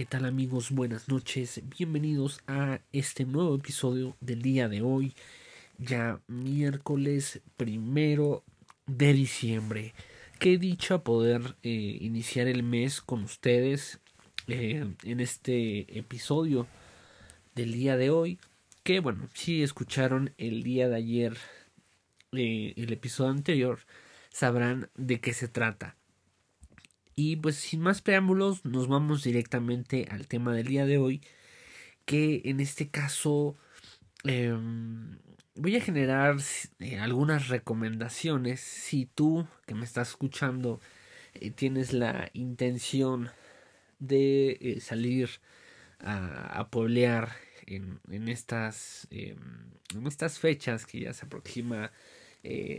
¿qué tal amigos? Buenas noches. Bienvenidos a este nuevo episodio del día de hoy, ya miércoles primero de diciembre. Qué dicha poder eh, iniciar el mes con ustedes eh, en este episodio del día de hoy. Que bueno, si escucharon el día de ayer eh, el episodio anterior, sabrán de qué se trata. Y pues sin más preámbulos, nos vamos directamente al tema del día de hoy, que en este caso em, voy a generar eh, algunas recomendaciones. Si tú que me estás escuchando eh, tienes la intención de eh, salir a, a pueblear en, en estas, em, en estas fechas que ya se aproxima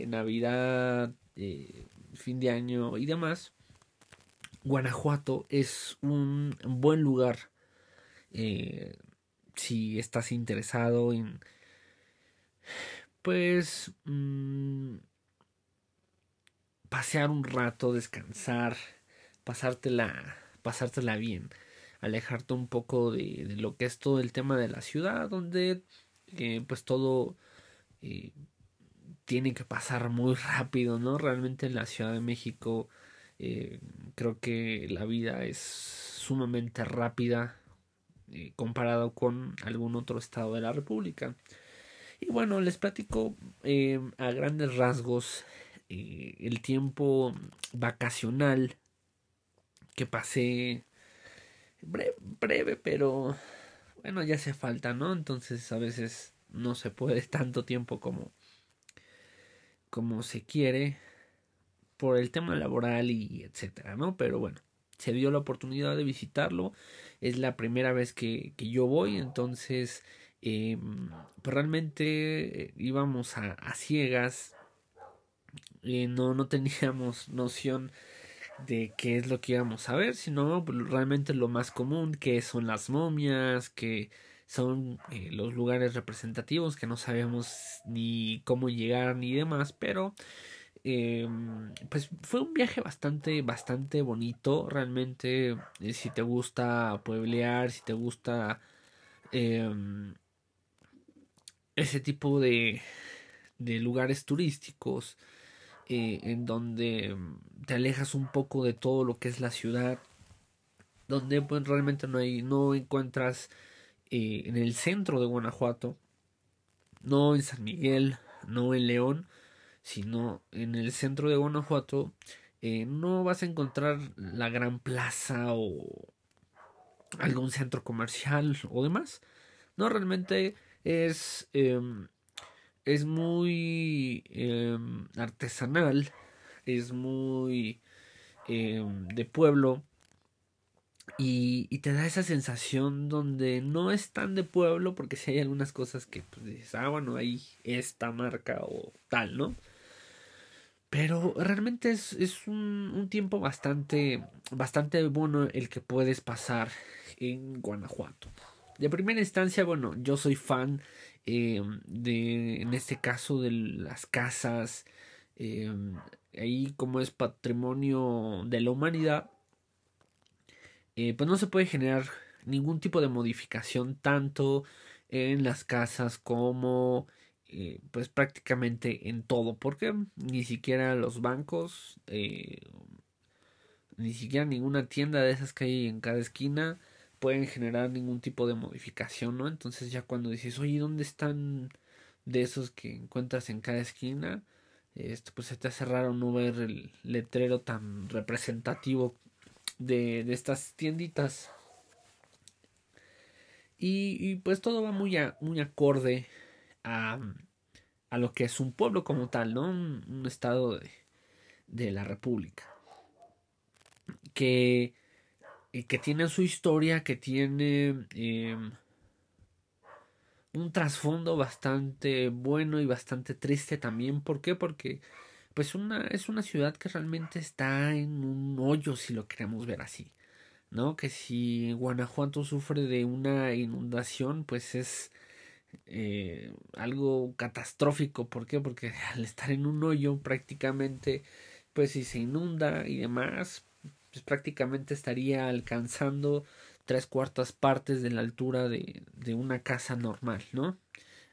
Navidad, fin de año y demás, Guanajuato es un buen lugar eh, si estás interesado en pues mm, pasear un rato, descansar, pasártela, pasártela bien, alejarte un poco de, lo que es todo el tema de la ciudad, donde eh, pues todo eh, tiene que pasar muy rápido, ¿no? Realmente en la Ciudad de México eh, creo que la vida es sumamente rápida eh, comparado con algún otro estado de la República. Y bueno, les platico eh, a grandes rasgos el tiempo vacacional que pasé breve, breve, pero bueno, ya hace falta, ¿no? Entonces a veces no se puede tanto tiempo como como se quiere por el tema laboral y etcétera, ¿no? Pero bueno, se dio la oportunidad de visitarlo, es la primera vez que, que yo voy, entonces eh, pues realmente eh, íbamos a, ciegas, eh, no, no teníamos noción de qué es lo que íbamos a ver, sino pues, realmente lo más común, que son las momias, que son los lugares representativos, que no sabemos ni cómo llegar ni demás, pero eh, pues fue un viaje bastante, bastante bonito. Realmente, eh, si te gusta pueblear, si te gusta eh, ese tipo de, de lugares turísticos, eh, en donde te alejas un poco de todo lo que es la ciudad, donde pues realmente no hay, no encuentras eh, en el centro de Guanajuato, no en San Miguel, no en León, sino en el centro de Guanajuato eh, no vas a encontrar la gran plaza o algún centro comercial o demás. No, realmente es, eh, es muy eh, artesanal, es muy em, de pueblo y, y, te da esa sensación donde no es tan de pueblo porque si hay algunas cosas que pues, dices, ah, bueno, hay esta marca o tal, ¿no? Pero realmente es, es un, un, tiempo bastante, bastante bueno el que puedes pasar en Guanajuato. De primera instancia, bueno, yo soy fan eh, de, en este caso, de las casas. Eh, ahí como es patrimonio de la humanidad, eh, pues no se puede generar ningún tipo de modificación tanto en las casas como eh, pues prácticamente en todo porque ni siquiera los bancos eh, ni siquiera ninguna tienda de esas que hay en cada esquina pueden generar ningún tipo de modificación no entonces ya cuando dices oye dónde están de esos que encuentras en cada esquina este pues se te hace raro no ver el letrero tan representativo de, de estas tienditas. Y, y, pues todo va muy a, muy acorde a, a lo que es un pueblo como tal, ¿no? Un, estado de, la República. Que, que tiene su historia, que tiene eh, un trasfondo bastante bueno y bastante triste también. ¿Por qué? Porque pues una, es una ciudad que realmente está en un hoyo, si lo queremos ver así. ¿No? Que si Guanajuato sufre de una inundación, pues es eh, algo catastrófico. ¿Por qué? Porque al estar en un hoyo prácticamente, pues si se inunda y demás, pues prácticamente estaría alcanzando tres cuartas partes de la altura de, de una casa normal, ¿no?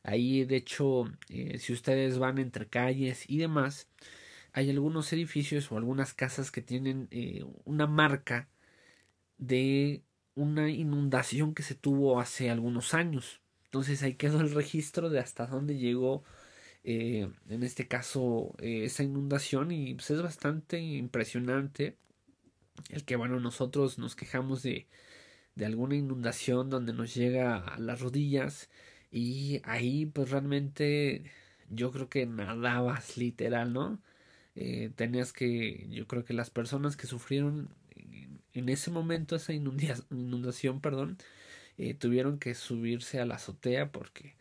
Ahí, de hecho, eh, si ustedes van entre calles y demás, hay algunos edificios o algunas casas que tienen eh, una marca de una inundación que se tuvo hace algunos años. Entonces ahí quedó el registro de hasta dónde llegó eh, en este caso esa inundación y pues es bastante impresionante el que bueno nosotros nos quejamos de, de alguna inundación donde nos llega a las rodillas y ahí pues realmente yo creo que nadabas literal, ¿no? Eh, tenías que, yo creo que las personas que sufrieron en, ese momento esa inundación, perdón, eh, tuvieron que subirse a la azotea porque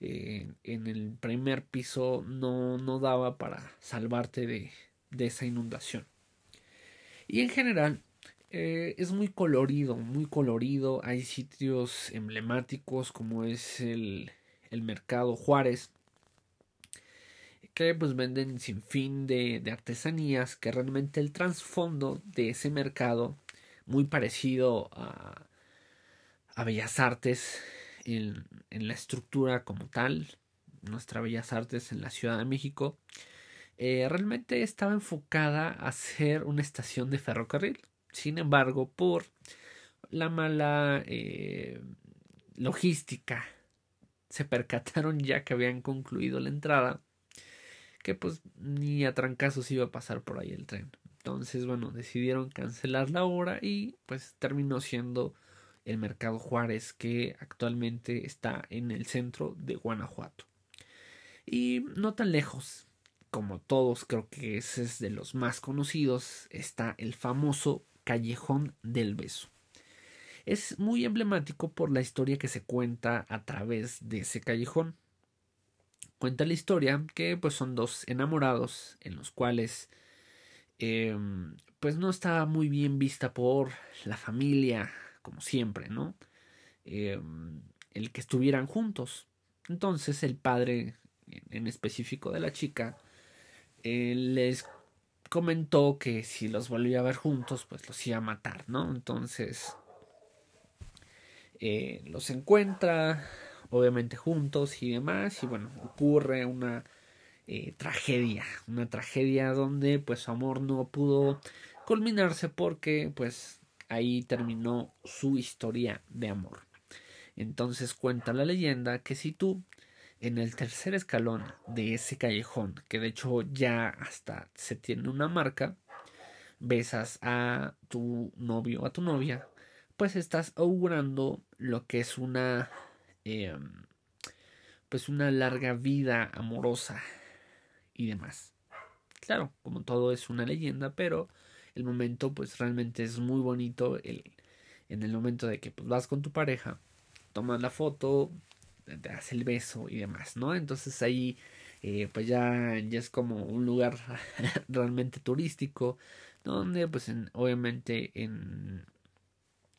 eh, en el primer piso no, no daba para salvarte de, de esa inundación. Y en general, eh, es muy colorido, muy colorido. Hay sitios emblemáticos como es el, el Mercado Juárez, que pues venden sin fin de, de artesanías, que realmente el trasfondo de ese mercado, muy parecido a, a Bellas Artes en, en, la estructura como tal, nuestra Bellas Artes en la Ciudad de México, eh, realmente estaba enfocada a ser una estación de ferrocarril. Sin embargo, por la mala eh, logística, se percataron ya que habían concluido la entrada, que pues ni a trancazos iba a pasar por ahí el tren. Entonces, bueno, decidieron cancelar la obra y pues terminó siendo el Mercado Juárez que actualmente está en el centro de Guanajuato. Y no tan lejos, como todos creo que ese es de los más conocidos, está el famoso Callejón del Beso. Es muy emblemático por la historia que se cuenta a través de ese callejón. Cuenta la historia que pues son dos enamorados en los cuales eh, pues no estaba muy bien vista por la familia, como siempre, ¿no? Eh, el que estuvieran juntos. Entonces el padre en específico de la chica les comentó que si los volvía a ver juntos, pues los iba a matar, ¿no? Entonces, eh, los encuentra, obviamente juntos y demás, y bueno, ocurre una eh, tragedia, una tragedia donde pues su amor no pudo culminarse porque pues ahí terminó su historia de amor. Entonces cuenta la leyenda que si tú en el tercer escalón de ese callejón, que de hecho ya hasta se tiene una marca, besas a tu novio o a tu novia, pues estás augurando lo que es una em, pues una larga vida amorosa y demás. Claro, como todo es una leyenda, pero el momento pues realmente es muy bonito el, en el momento de que pues, vas con tu pareja, tomas la foto, te hace el beso y demás, ¿no? Entonces ahí eh, pues ya, ya es como un lugar realmente turístico donde pues obviamente en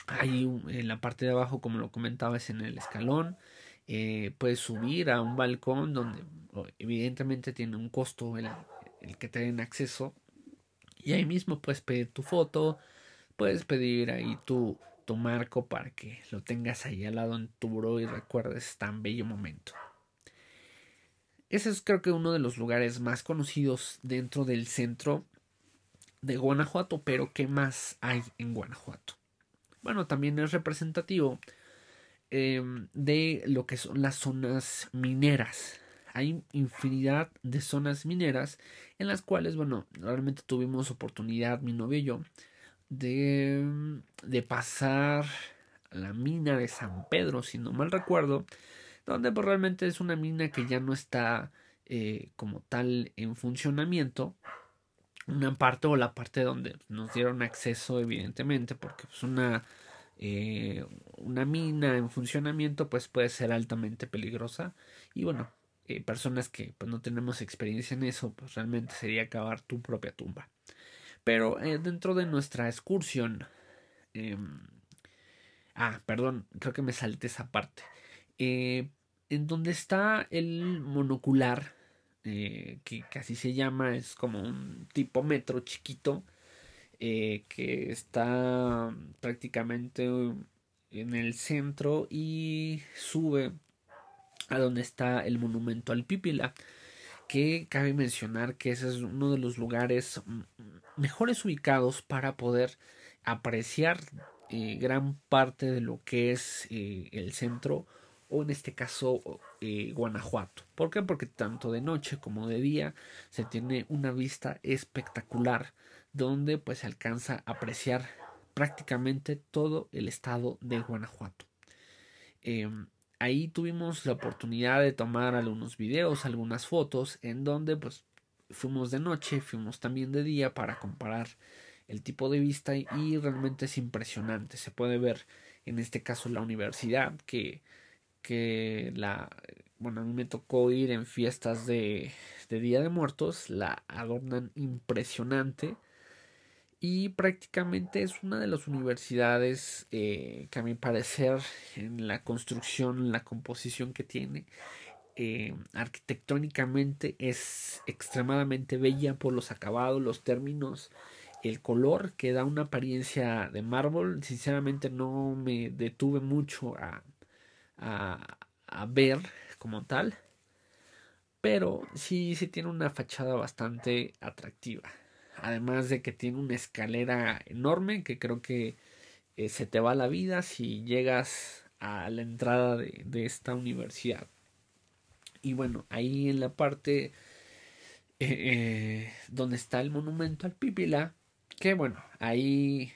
ahí en la parte de abajo como lo comentaba es en el escalón eh, puedes subir a un balcón donde evidentemente tiene un costo el, el que te den acceso y ahí mismo puedes pedir tu foto puedes pedir ahí tu tu marco para que lo tengas ahí al lado en tu buro y recuerdes tan bello momento. Ese es creo que uno de los lugares más conocidos dentro del centro de Guanajuato, pero ¿qué más hay en Guanajuato? Bueno, también es representativo em, de lo que son las zonas mineras. Hay infinidad de zonas mineras en las cuales, bueno, realmente tuvimos oportunidad, mi novio y yo, de, de pasar la mina de San Pedro, si no mal recuerdo, donde pues, realmente es una mina que ya no está eh, como tal en funcionamiento. Una parte o la parte donde nos dieron acceso, evidentemente, porque es pues, una, eh, una mina en funcionamiento pues puede ser altamente peligrosa. Y bueno, eh, personas que pues, no tenemos experiencia en eso, pues realmente sería acabar tu propia tumba. Pero eh, dentro de nuestra excursión... Em, ah, perdón, creo que me salté esa parte. Eh, en donde está el monocular, eh, que, así se llama, es como un tipo metro chiquito, que está prácticamente en el centro y sube a donde está el monumento al Pípila que cabe mencionar que ese es uno de los lugares mejores ubicados para poder apreciar eh, gran parte de lo que es eh, el centro o en este caso eh, Guanajuato. ¿Por qué? Porque tanto de noche como de día se tiene una vista espectacular donde pues se alcanza a apreciar prácticamente todo el estado de Guanajuato. Ahí tuvimos la oportunidad de tomar algunos videos, algunas fotos, en donde pues fuimos de noche, fuimos también de día para comparar el tipo de vista y realmente es impresionante. Se puede ver en este caso la universidad que, que la bueno a mí me tocó ir en fiestas de, de Día de Muertos, la adornan impresionante y prácticamente es una de las universidades eh, que a mi parecer en la construcción, la composición que tiene, eh, arquitectónicamente es extremadamente bella por los acabados, los términos, el color que da una apariencia de mármol. Sinceramente no me detuve mucho a, a, a ver como tal, pero sí, sí tiene una fachada bastante atractiva. Además de que tiene una escalera enorme que creo que eh, se te va la vida si llegas a la entrada de, esta universidad. Y bueno, ahí en la parte eh, eh, donde está el monumento al Pípila, que bueno, ahí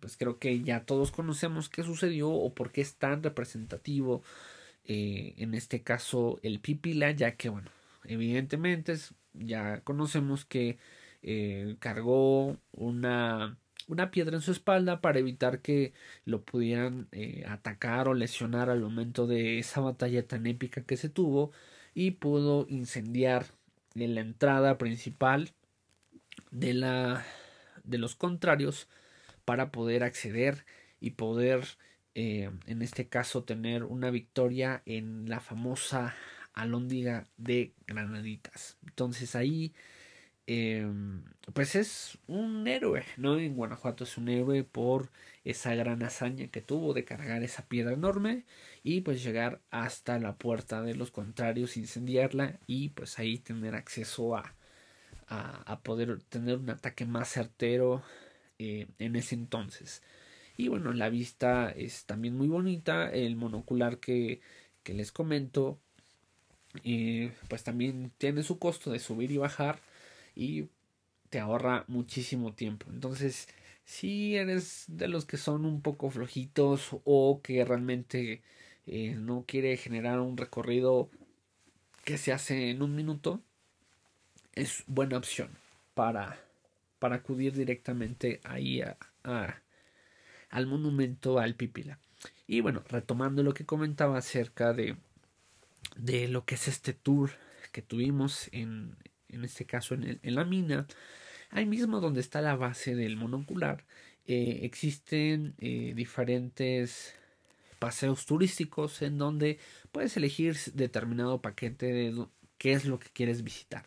pues creo que ya todos conocemos qué sucedió o por qué es tan representativo en este caso el Pípila, ya que bueno, evidentemente ya conocemos que eh, cargó una, una piedra en su espalda para evitar que lo pudieran eh, atacar o lesionar al momento de esa batalla tan épica que se tuvo y pudo incendiar en la entrada principal de la de los contrarios para poder acceder y poder eh, en este caso tener una victoria en la famosa alóndiga de granaditas. Entonces ahí Em, pues es un héroe, ¿no? En Guanajuato es un héroe por esa gran hazaña que tuvo de cargar esa piedra enorme y pues llegar hasta la puerta de los contrarios, incendiarla y pues ahí tener acceso a, a, poder tener un ataque más certero eh, en ese entonces. Y bueno, la vista es también muy bonita, el monocular que, que les comento, eh, pues también tiene su costo de subir y bajar y te ahorra muchísimo tiempo. Entonces, si eres de los que son un poco flojitos o que realmente eh, no quiere generar un recorrido que se hace en un minuto, es buena opción para, para acudir directamente ahí a, al monumento al Pipila. Y bueno, retomando lo que comentaba acerca de, de lo que es este tour que tuvimos en, en este caso en, la mina, ahí mismo donde está la base del monocular, eh, existen eh, diferentes paseos turísticos en donde puedes elegir determinado paquete de qué es lo que quieres visitar.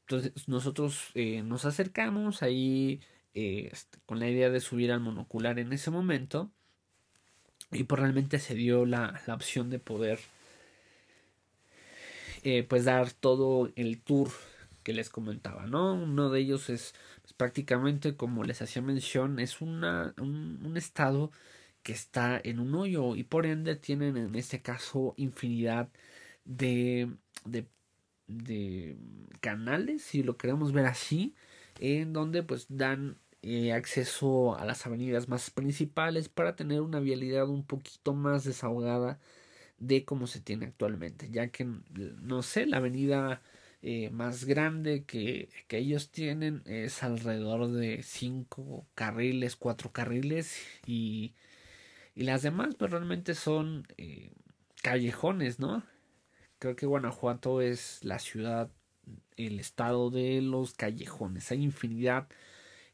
Entonces nosotros eh, nos acercamos ahí este, con la idea de subir al monocular en ese momento y pues realmente se dio la, la opción de poder pues dar todo el tour que les comentaba, ¿no? Uno de ellos es pues, prácticamente, como les hacía mención, es una, un, estado que está en un hoyo y por ende tienen en este caso infinidad de, de, de canales, si lo queremos ver así, en donde pues dan eh, acceso a las avenidas más principales para tener una vialidad un poquito más desahogada de como se tiene actualmente, ya que no sé, la avenida eh, más grande que, que, ellos tienen es alrededor de cinco carriles, cuatro carriles y, y las demás pues realmente son eh, callejones, ¿no? Creo que Guanajuato es la ciudad, el estado de los callejones. Hay infinidad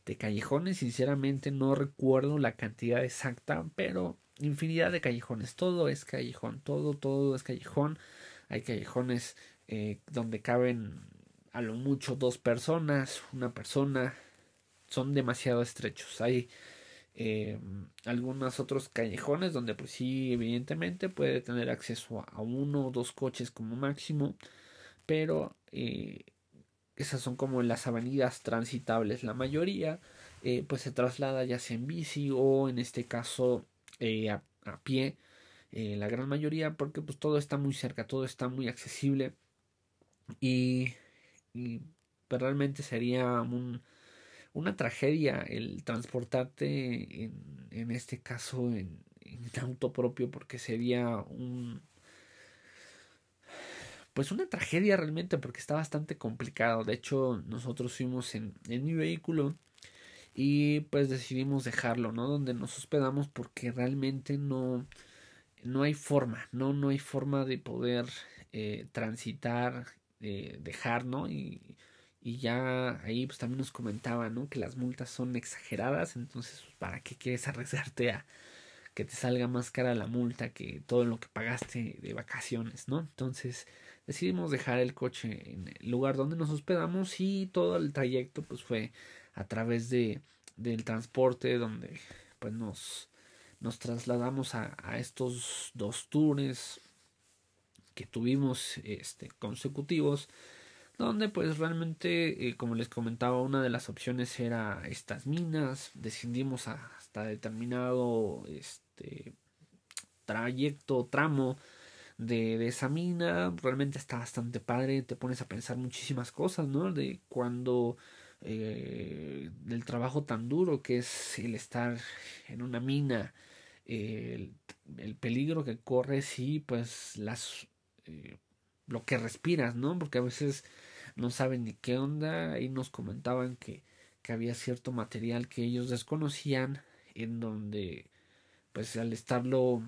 de callejones, sinceramente no recuerdo la cantidad exacta, pero infinidad de callejones. Todo es callejón, todo, todo es callejón. Hay callejones eh, donde caben a lo mucho dos personas, una persona, son demasiado estrechos. Hay eh, algunos otros callejones donde pues sí evidentemente puede tener acceso a uno o dos coches como máximo pero eh, esas son como las avenidas transitables. La mayoría pues se traslada ya sea en bici o en este caso a, a, pie la gran mayoría porque pues todo está muy cerca todo está muy accesible y, y pues, realmente sería un una tragedia el transportarte en, en este caso en, en, auto propio porque sería un pues una tragedia realmente porque está bastante complicado. De hecho nosotros fuimos en, en mi vehículo y pues decidimos dejarlo no donde nos hospedamos porque realmente no no hay forma no no hay forma de poder eh, transitar eh, dejar no y y ya ahí pues también nos comentaban, ¿no? Que las multas son exageradas, entonces ¿para qué quieres arriesgarte a que te salga más cara la multa que todo lo que pagaste de vacaciones, ¿no? Entonces decidimos dejar el coche en el lugar donde nos hospedamos y todo el trayecto pues fue a través de del transporte donde pues nos nos trasladamos a, a estos dos tours que tuvimos este consecutivos donde pues realmente eh, como les comentaba una de las opciones era estas minas. Descendimos hasta determinado este trayecto tramo de, esa mina. Realmente está bastante padre te pones a pensar muchísimas cosas no de cuando eh, del trabajo tan duro que es el estar en una mina el, el, peligro que corres y pues las eh, lo que respiras no porque a veces no saben ni qué onda. Y nos comentaban que, que había cierto material que ellos desconocían en donde pues al estarlo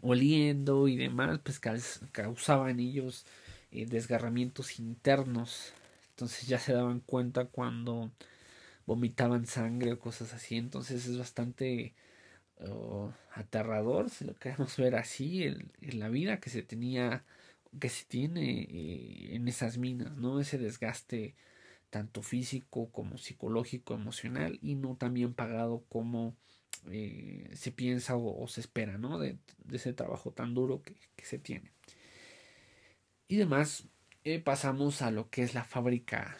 oliendo y demás pues causaban ellos eh, desgarramientos internos. Entonces ya se daban cuenta cuando vomitaban sangre o cosas así. Entonces es bastante oh, aterrador si lo queremos ver así en la vida que se tenía que se tiene eh, en esas minas, ¿no? Ese desgaste tanto físico como psicológico, emocional y no tan bien pagado como eh, se piensa o, se espera, ¿no? De, ese trabajo tan duro que, que se tiene. Y demás, eh, pasamos a lo que es la fábrica,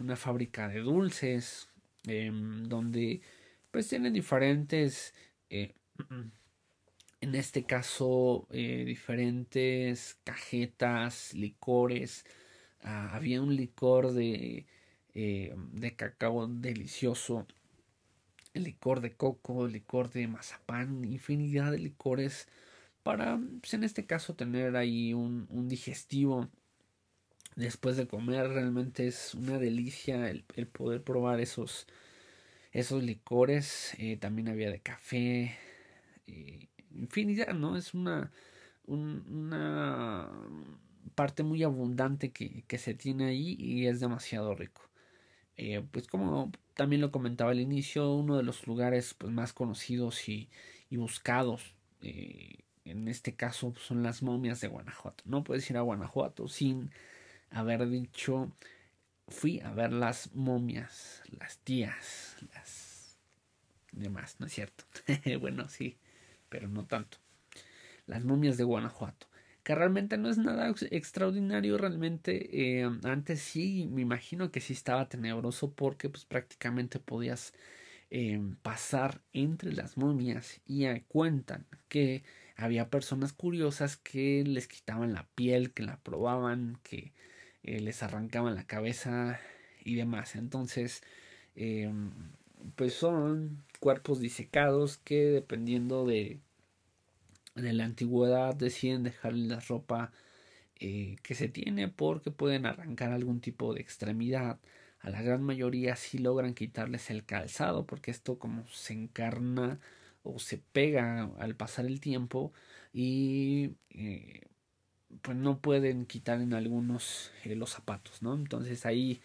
una fábrica de dulces, em, donde pues tienen diferentes en este caso eh, diferentes cajetas, licores. Ah, había un licor de, eh, de cacao delicioso, el licor de coco, licor de mazapán, infinidad de licores para, pues, en este caso, tener ahí un, un, digestivo después de comer. Realmente es una delicia el, el poder probar esos, esos licores. Eh, también había de café infinidad, ¿no? Es una, una parte muy abundante que, que, se tiene ahí y es demasiado rico. Eh, pues como también lo comentaba al inicio, uno de los lugares pues, más conocidos y, y buscados, eh, en este caso son las momias de Guanajuato. No puedes ir a Guanajuato sin haber dicho, fui a ver las momias, las tías, las demás, ¿no es cierto? bueno, sí, pero no tanto. Las momias de Guanajuato, que realmente no es nada extraordinario, realmente eh, antes sí, me imagino que sí estaba tenebroso porque pues prácticamente podías eh, pasar entre las momias y cuentan que había personas curiosas que les quitaban la piel, que la probaban, que eh, les arrancaban la cabeza y demás. Entonces, pues son cuerpos disecados que dependiendo de, de la antigüedad deciden dejarle la ropa eh, que se tiene porque pueden arrancar algún tipo de extremidad. A la gran mayoría sí logran quitarles el calzado porque esto como se encarna o se pega al pasar el tiempo y eh, pues no pueden quitar en algunos eh, los zapatos, ¿no? Entonces ahí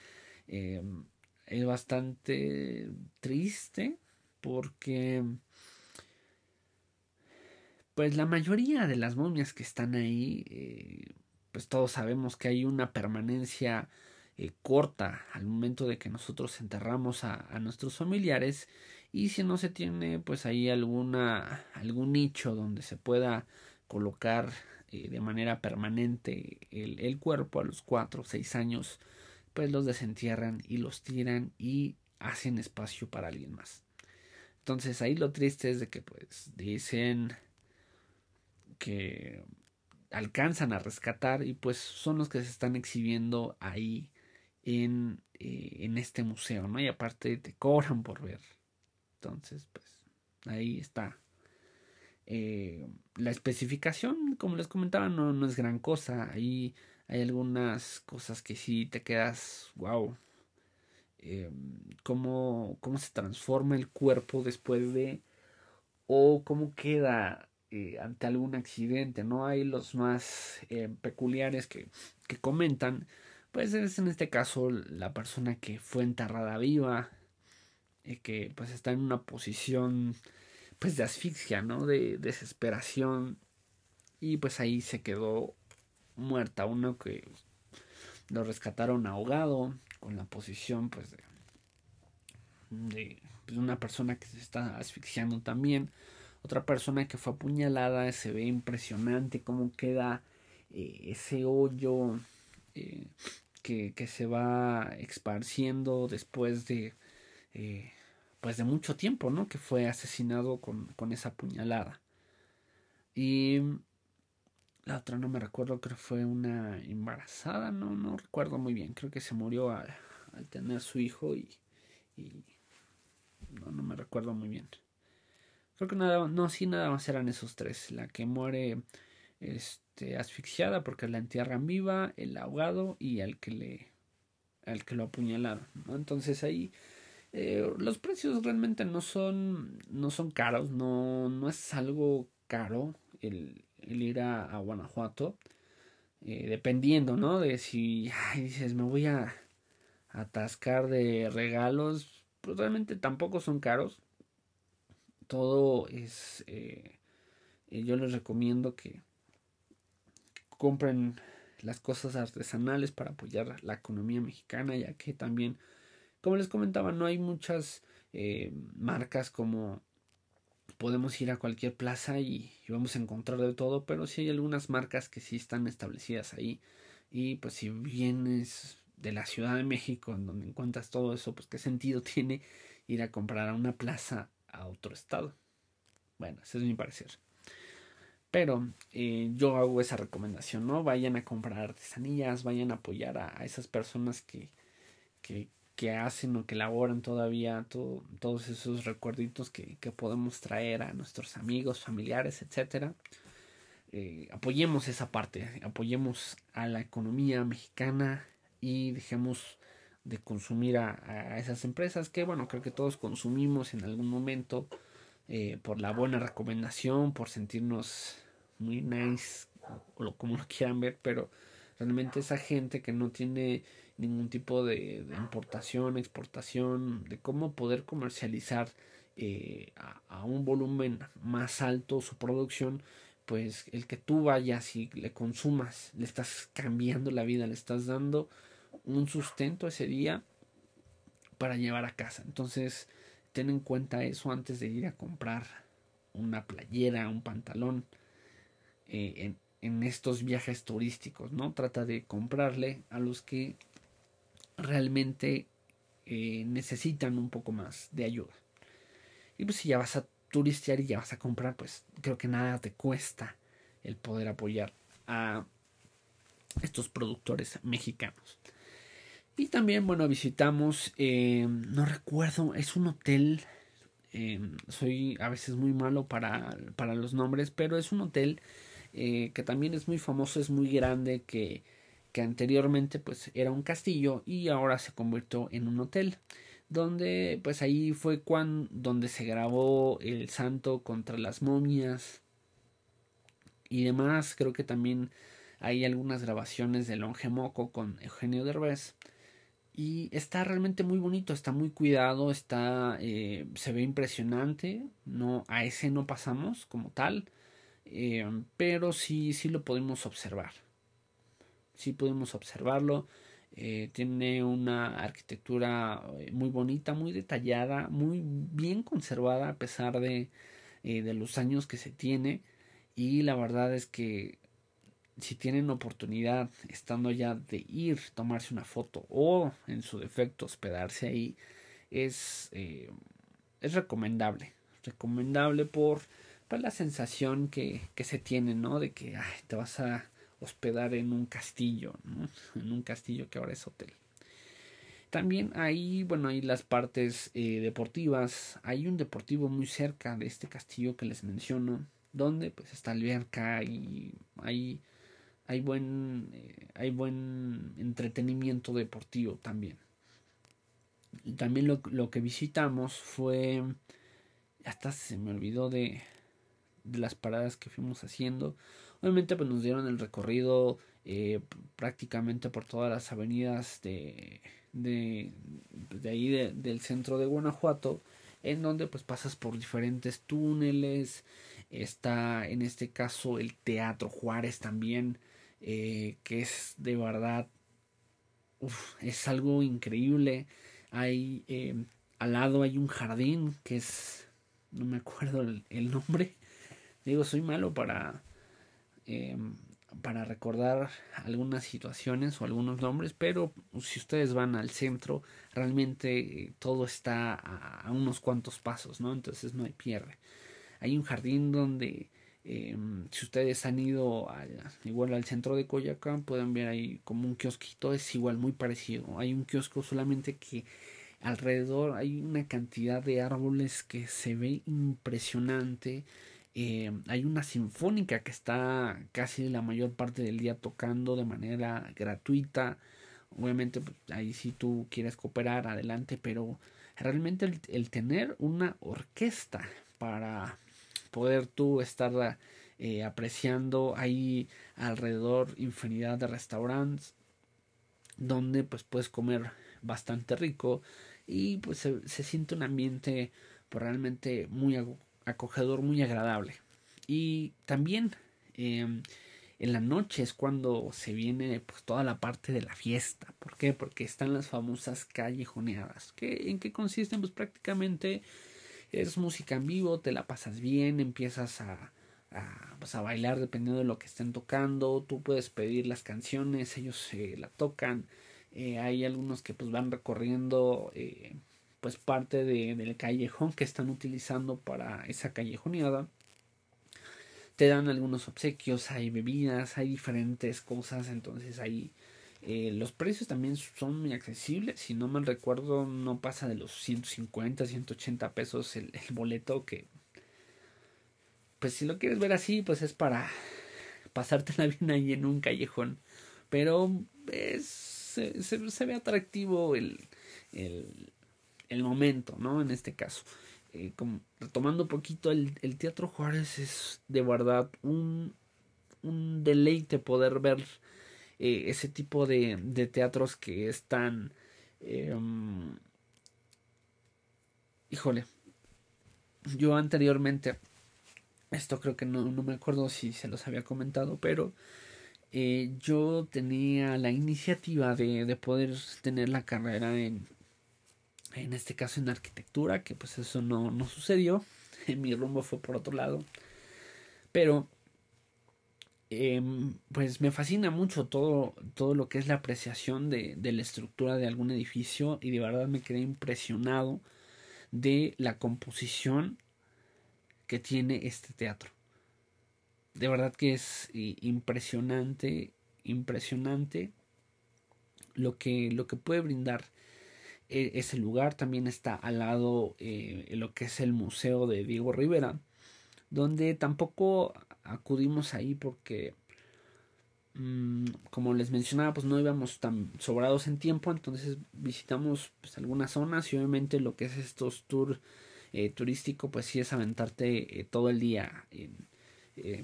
es bastante triste porque pues la mayoría de las momias que están ahí eh, pues todos sabemos que hay una permanencia eh, corta al momento de que nosotros enterramos a, a, nuestros familiares y si no se tiene pues ahí alguna algún nicho donde se pueda colocar eh, de manera permanente el, el, cuerpo a los cuatro o seis años pues los desentierran y los tiran y hacen espacio para alguien más entonces ahí lo triste es de que pues dicen que alcanzan a rescatar y pues son los que se están exhibiendo ahí en, eh, en este museo, ¿no? Y aparte te cobran por ver. Entonces, pues ahí está. Eh, la especificación, como les comentaba, no, no es gran cosa. Ahí hay algunas cosas que sí te quedas, wow. Eh, cómo, cómo se transforma el cuerpo después de o cómo queda eh, ante algún accidente, ¿no? Hay los más eh, peculiares que, que comentan, pues es en este caso la persona que fue enterrada viva, y que pues está en una posición pues de asfixia, ¿no? De desesperación y pues ahí se quedó muerta, uno que lo rescataron ahogado con la posición pues de, pues, una persona que se está asfixiando también otra persona que fue apuñalada, se ve impresionante cómo queda eh, ese hoyo eh, que, que, se va esparciendo después de eh, pues de mucho tiempo, ¿no? Que fue asesinado con, con esa puñalada. Y la otra no me recuerdo, creo que fue una embarazada, no, no recuerdo muy bien, creo que se murió al, tener su hijo y, y no, no me recuerdo muy bien. Creo que nada, no, sí, nada más eran esos tres. La que muere este, asfixiada porque la entierran viva, el ahogado y al que le al que lo apuñalaron. ¿no? Entonces ahí eh, los precios realmente no son no son caros, no, no es algo caro el, ir a, Guanajuato. Eh, dependiendo, ¿no? De si ay, dices, me voy a atascar de regalos, pues realmente tampoco son caros todo es eh, yo les recomiendo que compren las cosas artesanales para apoyar la economía mexicana ya que también como les comentaba no hay muchas eh, marcas como podemos ir a cualquier plaza y, vamos a encontrar de todo pero sí hay algunas marcas que sí están establecidas ahí y pues si vienes de la Ciudad de México en donde encuentras todo eso pues qué sentido tiene ir a comprar a una plaza a otro estado. Bueno, ese es mi parecer. Pero eh, yo hago esa recomendación, ¿no? Vayan a comprar artesanías, vayan a apoyar a, esas personas que, que, que, hacen o que elaboran todavía todos esos recuerditos que, que, podemos traer a nuestros amigos, familiares, etcétera. Eh, apoyemos esa parte, apoyemos a la economía mexicana y dejemos de consumir a, esas empresas que bueno creo que todos consumimos en algún momento eh, por la buena recomendación por sentirnos muy nice o como lo quieran ver pero realmente esa gente que no tiene ningún tipo de, importación exportación de cómo poder comercializar eh, a, un volumen más alto su producción pues el que tú vayas y le consumas le estás cambiando la vida le estás dando un sustento ese día para llevar a casa. Entonces, ten en cuenta eso antes de ir a comprar una playera, un pantalón eh, en, en, estos viajes turísticos, ¿no? Trata de comprarle a los que realmente eh, necesitan un poco más de ayuda. Y pues si ya vas a turistear y ya vas a comprar, pues creo que nada te cuesta el poder apoyar a estos productores mexicanos. Y también, bueno, visitamos, eh, no recuerdo, es un hotel, eh, soy a veces muy malo para, para los nombres, pero es un hotel que también es muy famoso, es muy grande, que, que anteriormente pues era un castillo y ahora se convirtió en un hotel donde pues ahí fue cuando donde se grabó el santo contra las momias y demás creo que también hay algunas grabaciones de Longe Moco con Eugenio Derbez y está realmente muy bonito, está muy cuidado, está, eh, se ve impresionante. No, a ese no pasamos como tal, eh, pero sí, sí lo podemos observar. Sí podemos observarlo. Eh, tiene una arquitectura eh, muy bonita, muy detallada, muy bien conservada a pesar de, eh, de los años que se tiene. Y la verdad es que si tienen oportunidad estando ya de ir, tomarse una foto o en su defecto hospedarse ahí, es, es recomendable. Recomendable por, por la sensación que, que se tiene, ¿no? De que te vas a hospedar en un castillo, ¿no? en un castillo que ahora es hotel. También hay, bueno, hay las partes eh, deportivas. Hay un deportivo muy cerca de este castillo que les menciono, donde pues está alberca y hay, hay buen, eh, hay buen entretenimiento deportivo también. Y también lo, lo, que visitamos fue, hasta se me olvidó de, de las paradas que fuimos haciendo. Obviamente pues nos dieron el recorrido eh, prácticamente por todas las avenidas de, de, de ahí del centro de Guanajuato en donde pues pasas por diferentes túneles. Está en este caso el Teatro Juárez también eh, que es de verdad es algo increíble. Hay eh, al lado hay un jardín que es no me acuerdo el nombre. Digo soy malo para eh, para recordar algunas situaciones o algunos nombres, pero si ustedes van al centro, realmente eh, todo está a, unos cuantos pasos, ¿no? Entonces no hay pierde. Hay un jardín donde, eh, si ustedes han ido igual al centro de Coyacán, pueden ver ahí como un kiosquito, es igual muy parecido. Hay un kiosco solamente que alrededor hay una cantidad de árboles que se ve impresionante eh, hay una sinfónica que está casi la mayor parte del día tocando de manera gratuita. Obviamente, pues, ahí si tú quieres cooperar, adelante, pero realmente el, tener una orquesta para poder tú estar eh, apreciando ahí alrededor infinidad de restaurantes donde pues puedes comer bastante rico y pues se, se siente un ambiente pues, realmente muy acogedor, muy agradable. Y también em, en la noche es cuando se viene pues, toda la parte de la fiesta. ¿Por qué? Porque están las famosas callejoneadas. ¿Qué, ¿En qué consisten? Pues prácticamente es música en vivo, te la pasas bien, empiezas a, a, pues, a bailar dependiendo de lo que estén tocando. Tú puedes pedir las canciones, ellos se la tocan. Eh, hay algunos que pues van recorriendo eh, pues parte de, del callejón que están utilizando para esa callejoneada. Te dan algunos obsequios, hay bebidas, hay diferentes cosas, entonces ahí eh, los precios también son muy accesibles, si no mal recuerdo no pasa de los 150, 180 pesos el, boleto que pues si lo quieres ver así pues es para pasártela bien ahí en un callejón pero es, se, se, ve atractivo el, el, el momento, ¿no? En este caso. Eh, como, retomando un poquito, el, el, Teatro Juárez es de verdad un, un deleite poder ver eh, ese tipo de, de, teatros que están... Eh, híjole, yo anteriormente, esto creo que no, no, me acuerdo si se los había comentado, pero eh, yo tenía la iniciativa de, de poder tener la carrera en en este caso en arquitectura, que pues eso no, no sucedió, mi rumbo fue por otro lado, pero em, pues me fascina mucho todo, todo lo que es la apreciación de, de la estructura de algún edificio y de verdad me quedé impresionado de la composición que tiene este teatro. De verdad que es impresionante, impresionante lo que, lo que puede brindar ese lugar. También está al lado eh, lo que es el Museo de Diego Rivera, donde tampoco acudimos ahí porque, mm, como les mencionaba, pues no íbamos tan sobrados en tiempo, entonces visitamos pues, algunas zonas y obviamente lo que es estos tours eh, turístico, pues sí es aventarte eh, todo el día en,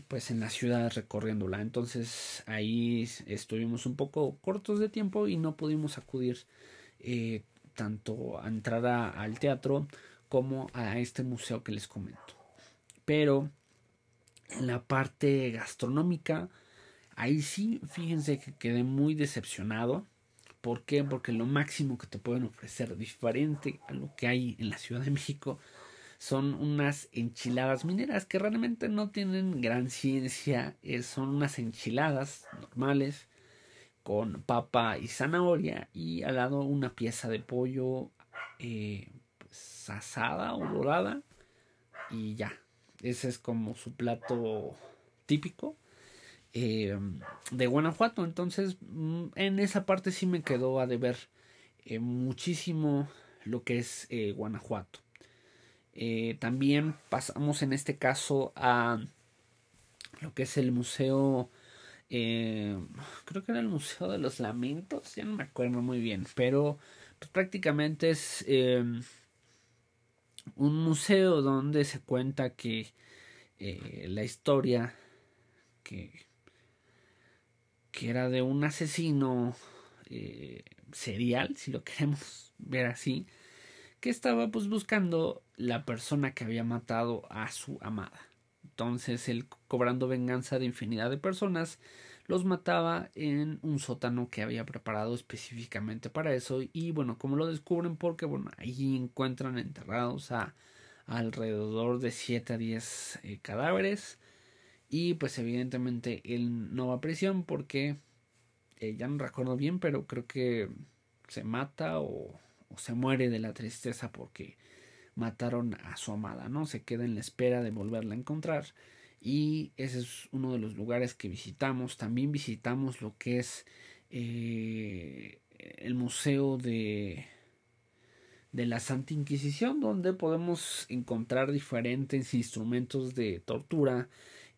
pues en la ciudad recorriéndola. Entonces ahí estuvimos un poco cortos de tiempo y no pudimos acudir tanto a entrar al teatro como a este museo que les comento. Pero en la parte gastronómica, ahí sí, fíjense que quedé muy decepcionado ¿Por qué? Porque lo máximo que te pueden ofrecer diferente a lo que hay en la Ciudad de México son unas enchiladas mineras que realmente no tienen gran ciencia, eh, son unas enchiladas normales con papa y zanahoria y al lado una pieza de pollo eh, pues, asada o dorada y ya, ese es como su plato típico eh, de Guanajuato. Entonces, mm, en esa parte sí me quedó a deber eh, muchísimo lo que es eh, Guanajuato. también pasamos en este caso a lo que es el museo. Creo que era el Museo de los Lamentos, ya no me acuerdo muy bien, pero pues, prácticamente es un museo donde se cuenta que la historia que que era de un asesino eh, serial, si lo queremos ver así, que estaba pues buscando la persona que había matado a su amada. Entonces él cobrando venganza de infinidad de personas, los mataba en un sótano que había preparado específicamente para eso. Y bueno, como lo descubren porque bueno, ahí encuentran enterrados a, alrededor de 7 a 10 eh, cadáveres. Y pues evidentemente él no va a prisión porque eh, ya no recuerdo bien, pero creo que se mata o, o, se muere de la tristeza porque mataron a su amada, ¿no? Se queda en la espera de volverla a encontrar. Y ese es uno de los lugares que visitamos. También visitamos lo que es eh, el Museo de, de la Santa Inquisición, donde podemos encontrar diferentes instrumentos de tortura,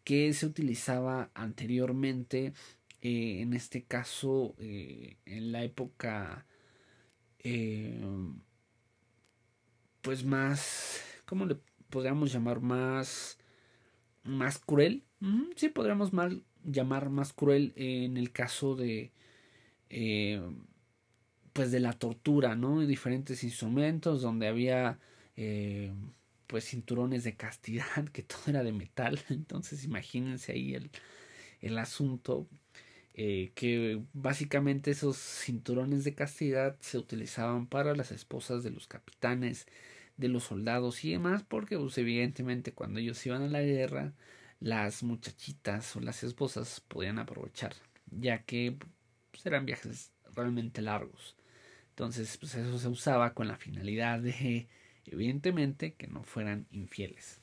que se utilizaba anteriormente, eh, en este caso eh, en la época pues más, ¿cómo le podríamos llamar? Más, más cruel. sí, podríamos mal, llamar más cruel en el caso de, pues de la tortura, ¿no? Diferentes instrumentos donde había pues cinturones de castidad, que todo era de metal. Entonces imagínense ahí el, el asunto. Eh, que básicamente esos cinturones de castidad se utilizaban para las esposas de los capitanes, de los soldados y demás, porque pues, evidentemente cuando ellos iban a la guerra, las muchachitas o las esposas podían aprovechar, ya que pues, eran viajes realmente largos. Entonces, pues eso se usaba con la finalidad de evidentemente que no fueran infieles.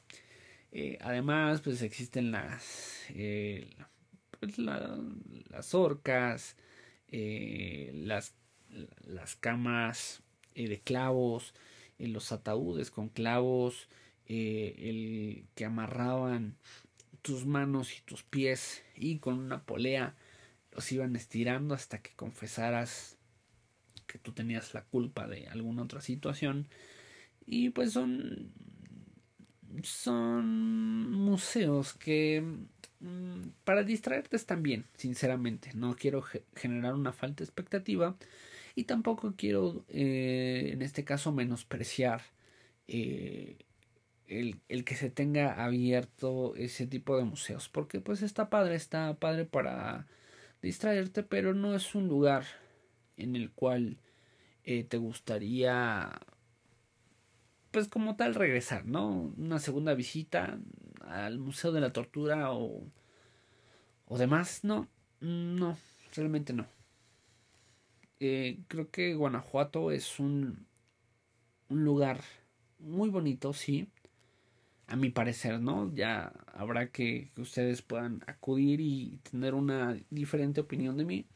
Eh, además, pues existen las, eh, pues, las orcas, eh, las, las camas de clavos, los ataúdes con clavos, el que amarraban tus manos y tus pies y con una polea los iban estirando hasta que confesaras que tú tenías la culpa de alguna otra situación y pues son. Son museos que. Mm, para distraerte están bien, sinceramente. No quiero generar una falta de expectativa. Y tampoco quiero, eh, en este caso, menospreciar eh, el, el, que se tenga abierto ese tipo de museos. Porque pues está padre, está padre para distraerte, pero no es un lugar en el cual eh, te gustaría pues como tal regresar, ¿no? Una segunda visita al Museo de la Tortura o, o demás, no, no, realmente no. Eh, creo que Guanajuato es un, un lugar muy bonito, sí, a mi parecer, ¿no? Ya habrá que, que ustedes puedan acudir y tener una diferente opinión de mí.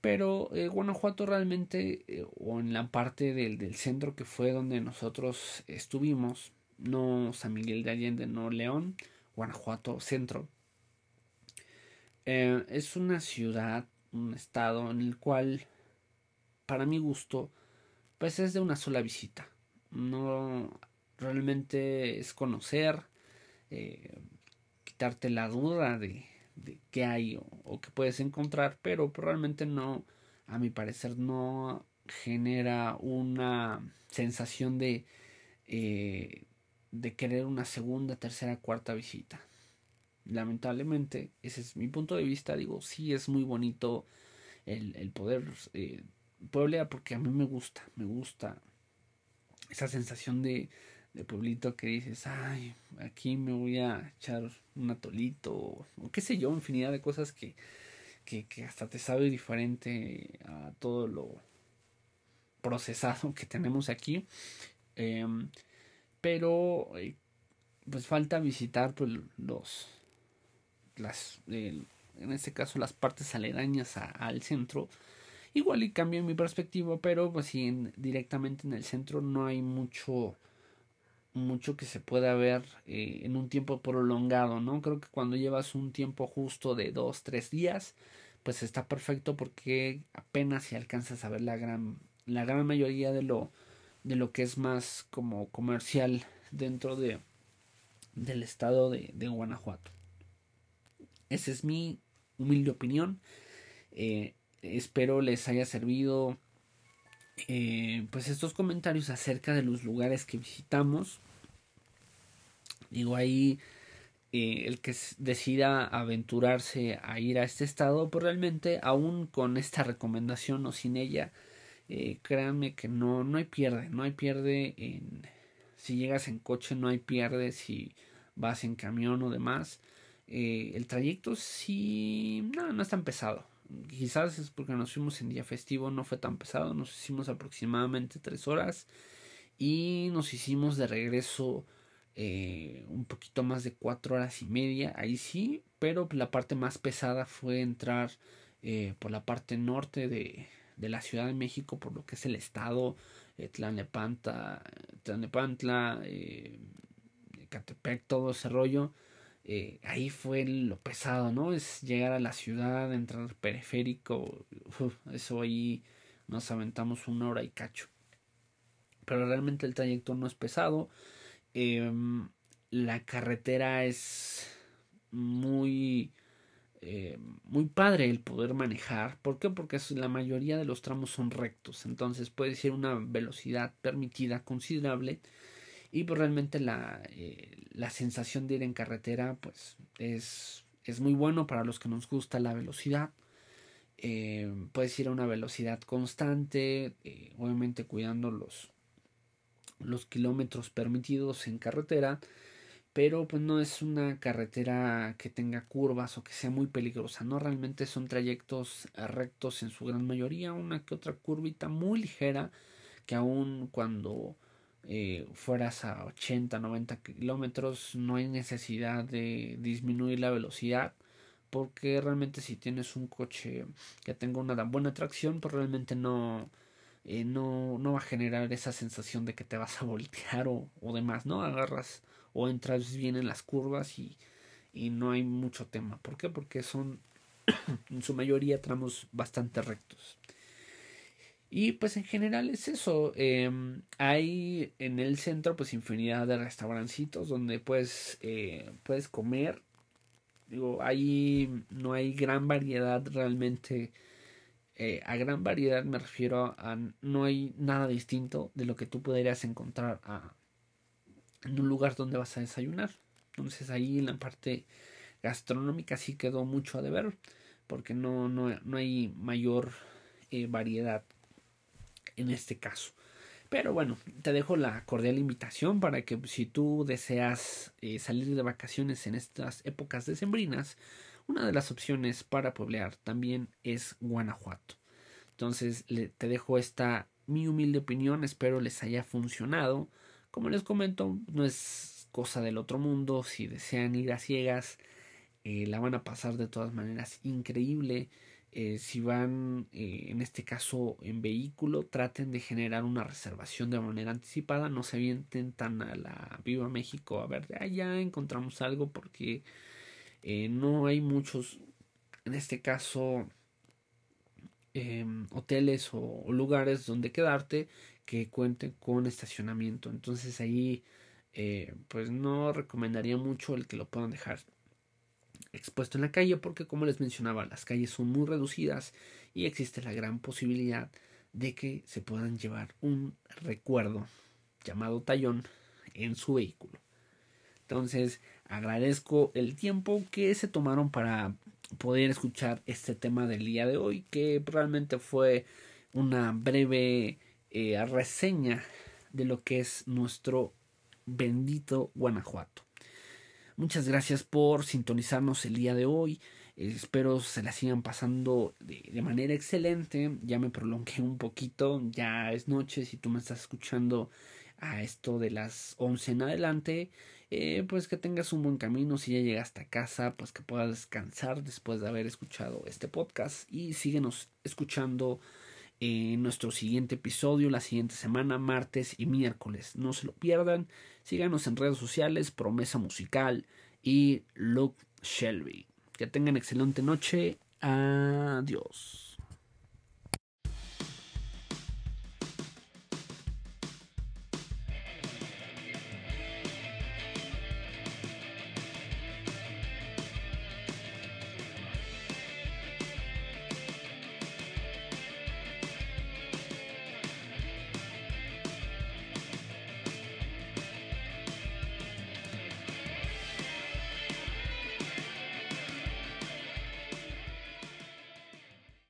Pero eh, Guanajuato realmente, eh, o en la parte del, del, centro que fue donde nosotros estuvimos, no San Miguel de Allende, no León, Guanajuato centro, eh, es una ciudad, un estado en el cual, para mi gusto, pues es de una sola visita. No realmente es conocer, quitarte la duda de, qué hay o, qué puedes encontrar, pero probablemente no, a mi parecer, no genera una sensación de, eh, de querer una segunda, tercera, cuarta visita. Lamentablemente, ese es mi punto de vista. Digo, sí es muy bonito el, el poder eh, Puebla porque a mí me gusta, me gusta esa sensación de, de pueblito que dices, ay, aquí me voy a echar un atolito o, qué sé yo, infinidad de cosas que, que, que hasta te sabe diferente a todo lo procesado que tenemos aquí. Em, pero eh, pues falta visitar pues, los las en este caso las partes aledañas al centro. Igual y cambio mi perspectiva pero pues sí directamente en el centro no hay mucho mucho que se pueda ver eh, en un tiempo prolongado no creo que cuando llevas un tiempo justo de dos tres días pues está perfecto porque apenas si alcanzas a ver la gran la gran mayoría de lo de lo que es más como comercial dentro de del estado de, de Guanajuato. Esa es mi humilde opinión. Eh, espero les haya servido eh, pues estos comentarios acerca de los lugares que visitamos. Digo ahí eh, el que decida aventurarse a ir a este estado pues realmente aún con esta recomendación o sin ella eh, créanme que no, no hay pierde, no hay pierde en si llegas en coche, no hay pierde si vas en camión o demás. Eh, el trayecto sí, no, no es tan pesado. Quizás es porque nos fuimos en día festivo, no fue tan pesado, nos hicimos aproximadamente tres horas y nos hicimos de regreso eh, un poquito más de cuatro horas y media, ahí sí, pero la parte más pesada fue entrar eh, por la parte norte de, de la Ciudad de México por lo que es el estado, eh, Tlanepantla, eh, Catepec, todo ese rollo. Eh, ahí fue lo pesado, ¿no? Es llegar a la ciudad, entrar al periférico, eso ahí nos aventamos una hora y cacho. Pero realmente el trayecto no es pesado. Em, la carretera es muy eh, muy padre el poder manejar. ¿Por qué? Porque la mayoría de los tramos son rectos. Entonces puede ser una velocidad permitida considerable. Y pues realmente la, eh, la sensación de ir en carretera pues es, es muy bueno para los que nos gusta la velocidad. Eh, puedes ir a una velocidad constante, obviamente cuidando los, los kilómetros permitidos en carretera pero pues no es una carretera que tenga curvas o que sea muy peligrosa, no realmente son trayectos rectos en su gran mayoría, una que otra curvita muy ligera que aun cuando eh, fueras a 80, 90 kilómetros no hay necesidad de disminuir la velocidad porque realmente si tienes un coche que tenga una buena tracción pues realmente no eh, no, no va a generar esa sensación de que te vas a voltear o, o demás, ¿no? Agarras o entras bien en las curvas y, y no hay mucho tema. ¿Por qué? Porque son en su mayoría tramos bastante rectos. Y pues en general es eso. Em, hay en el centro pues infinidad de restaurancitos donde puedes, eh, puedes comer. Digo, ahí no hay gran variedad realmente. Eh, a gran variedad me refiero a no hay nada distinto de lo que tú podrías encontrar en un lugar donde vas a desayunar. Entonces ahí en la parte gastronómica sí quedó mucho a deber porque no, no, no hay mayor eh, variedad en este caso. Pero bueno, te dejo la cordial invitación para que si tú deseas eh, salir de vacaciones en estas épocas decembrinas, una de las opciones para pueblear también es Guanajuato. Entonces te dejo esta mi humilde opinión, espero les haya funcionado. Como les comento, no es cosa del otro mundo. Si desean ir a ciegas, eh, la van a pasar de todas maneras increíble. Eh, si van, eh, en este caso, en vehículo, traten de generar una reservación de manera anticipada. No se avienten tan a la Viva México a ver, ah, ya encontramos algo porque no hay muchos, en este caso, em, hoteles o lugares donde quedarte que cuenten con estacionamiento. Entonces ahí eh, pues no recomendaría mucho el que lo puedan dejar expuesto en la calle porque como les mencionaba las calles son muy reducidas y existe la gran posibilidad de que se puedan llevar un recuerdo llamado tallón en su vehículo. Entonces agradezco el tiempo que se tomaron para poder escuchar este tema del día de hoy que realmente fue una breve eh, reseña de lo que es nuestro bendito Guanajuato. Muchas gracias por sintonizarnos el día de hoy. espero se la sigan pasando de, manera excelente. Ya me prolongué un poquito. Ya es noche. Si tú me estás escuchando a esto de las 11 en adelante, eh, pues que tengas un buen camino. Si ya llegaste a casa, pues que puedas descansar después de haber escuchado este podcast. Y síguenos escuchando en nuestro siguiente episodio la siguiente semana, martes y miércoles. No se lo pierdan. Síganos en redes sociales, Promesa Musical y Luke Shelby. Que tengan excelente noche. Adiós.